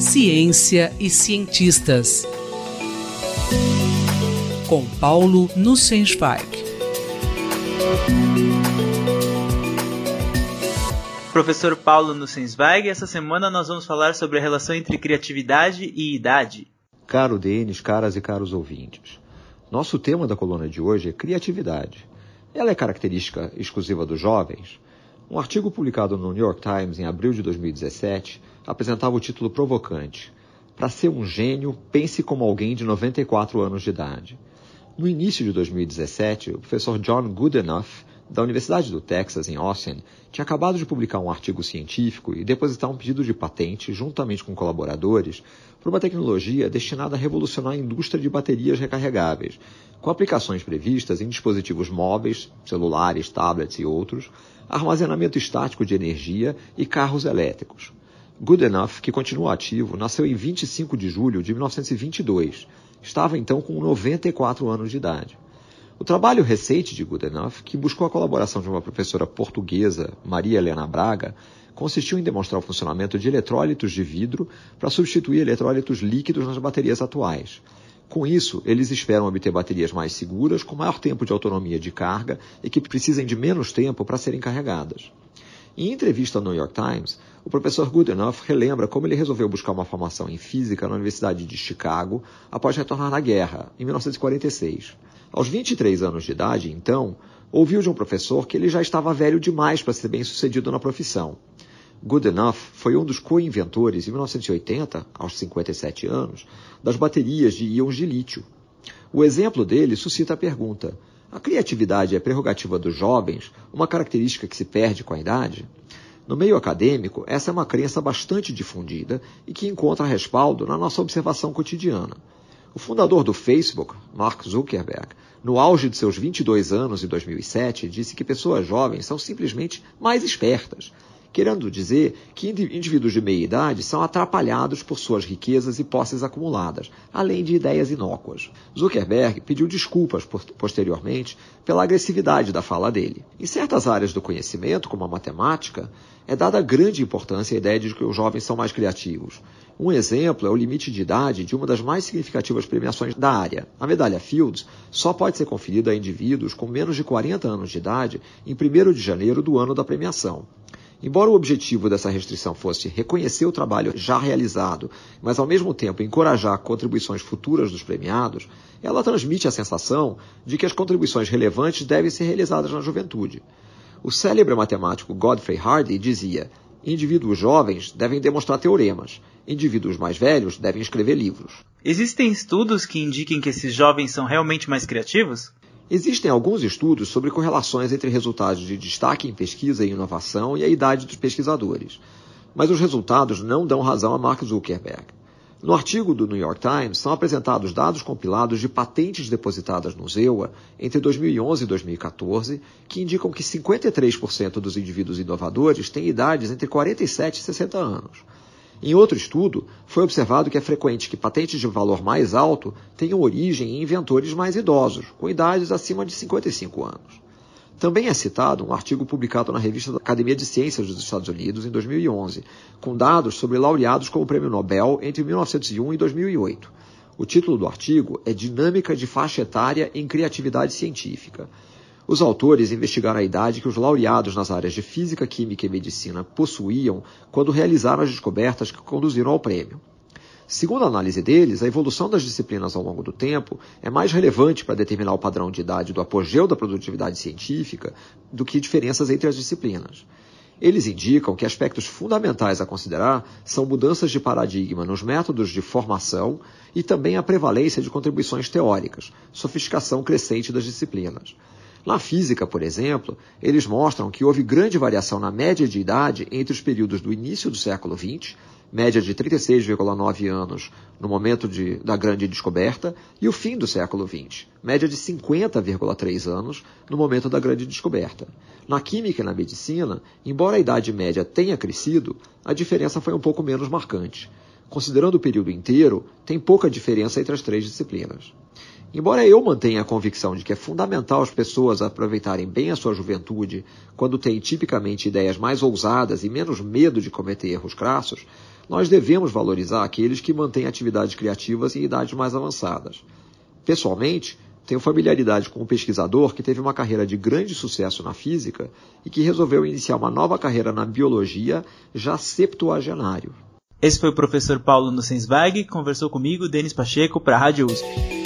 Ciência e cientistas. Com Paulo Nussensweig. Professor Paulo Nussensweig, essa semana nós vamos falar sobre a relação entre criatividade e idade. Caro Denis, caras e caros ouvintes. Nosso tema da coluna de hoje é criatividade. Ela é característica exclusiva dos jovens? Um artigo publicado no New York Times em abril de 2017 apresentava o título provocante: Para ser um gênio, pense como alguém de 94 anos de idade. No início de 2017, o professor John Goodenough, da Universidade do Texas, em Austin, tinha acabado de publicar um artigo científico e depositar um pedido de patente, juntamente com colaboradores, para uma tecnologia destinada a revolucionar a indústria de baterias recarregáveis, com aplicações previstas em dispositivos móveis, celulares, tablets e outros, armazenamento estático de energia e carros elétricos. Goodenough, que continua ativo, nasceu em 25 de julho de 1922. Estava então com 94 anos de idade. O trabalho recente de Goodenough, que buscou a colaboração de uma professora portuguesa, Maria Helena Braga, consistiu em demonstrar o funcionamento de eletrólitos de vidro para substituir eletrólitos líquidos nas baterias atuais. Com isso, eles esperam obter baterias mais seguras, com maior tempo de autonomia de carga e que precisem de menos tempo para serem carregadas. Em entrevista ao New York Times, o professor Goodenough relembra como ele resolveu buscar uma formação em física na Universidade de Chicago após retornar da guerra, em 1946. Aos 23 anos de idade, então, ouviu de um professor que ele já estava velho demais para ser bem sucedido na profissão. Goodenough foi um dos co-inventores, em 1980, aos 57 anos, das baterias de íons de lítio. O exemplo dele suscita a pergunta: a criatividade é prerrogativa dos jovens, uma característica que se perde com a idade? No meio acadêmico, essa é uma crença bastante difundida e que encontra respaldo na nossa observação cotidiana. O fundador do Facebook, Mark Zuckerberg, no auge de seus 22 anos em 2007, disse que pessoas jovens são simplesmente mais espertas, querendo dizer que indivíduos de meia idade são atrapalhados por suas riquezas e posses acumuladas, além de ideias inócuas. Zuckerberg pediu desculpas posteriormente pela agressividade da fala dele. Em certas áreas do conhecimento, como a matemática, é dada grande importância à ideia de que os jovens são mais criativos. Um exemplo é o limite de idade de uma das mais significativas premiações da área. A medalha Fields só pode ser conferida a indivíduos com menos de 40 anos de idade em 1 de janeiro do ano da premiação. Embora o objetivo dessa restrição fosse reconhecer o trabalho já realizado, mas ao mesmo tempo encorajar contribuições futuras dos premiados, ela transmite a sensação de que as contribuições relevantes devem ser realizadas na juventude. O célebre matemático Godfrey Hardy dizia: indivíduos jovens devem demonstrar teoremas, indivíduos mais velhos devem escrever livros. Existem estudos que indiquem que esses jovens são realmente mais criativos? Existem alguns estudos sobre correlações entre resultados de destaque em pesquisa e inovação e a idade dos pesquisadores, mas os resultados não dão razão a Mark Zuckerberg. No artigo do New York Times são apresentados dados compilados de patentes depositadas no ZEUA entre 2011 e 2014, que indicam que 53% dos indivíduos inovadores têm idades entre 47 e 60 anos. Em outro estudo, foi observado que é frequente que patentes de valor mais alto tenham origem em inventores mais idosos, com idades acima de 55 anos. Também é citado um artigo publicado na revista da Academia de Ciências dos Estados Unidos em 2011, com dados sobre laureados com o Prêmio Nobel entre 1901 e 2008. O título do artigo é Dinâmica de Faixa Etária em Criatividade Científica. Os autores investigaram a idade que os laureados nas áreas de física, química e medicina possuíam quando realizaram as descobertas que conduziram ao prêmio. Segundo a análise deles, a evolução das disciplinas ao longo do tempo é mais relevante para determinar o padrão de idade do apogeu da produtividade científica do que diferenças entre as disciplinas. Eles indicam que aspectos fundamentais a considerar são mudanças de paradigma nos métodos de formação e também a prevalência de contribuições teóricas, sofisticação crescente das disciplinas. Na física, por exemplo, eles mostram que houve grande variação na média de idade entre os períodos do início do século XX, média de 36,9 anos no momento de, da grande descoberta, e o fim do século XX, média de 50,3 anos no momento da grande descoberta. Na química e na medicina, embora a idade média tenha crescido, a diferença foi um pouco menos marcante. Considerando o período inteiro, tem pouca diferença entre as três disciplinas. Embora eu mantenha a convicção de que é fundamental as pessoas aproveitarem bem a sua juventude quando têm tipicamente ideias mais ousadas e menos medo de cometer erros crassos, nós devemos valorizar aqueles que mantêm atividades criativas em idades mais avançadas. Pessoalmente, tenho familiaridade com um pesquisador que teve uma carreira de grande sucesso na física e que resolveu iniciar uma nova carreira na biologia já septuagenário. Esse foi o professor Paulo Nussensweig, conversou comigo, Denis Pacheco, para a Rádio USP.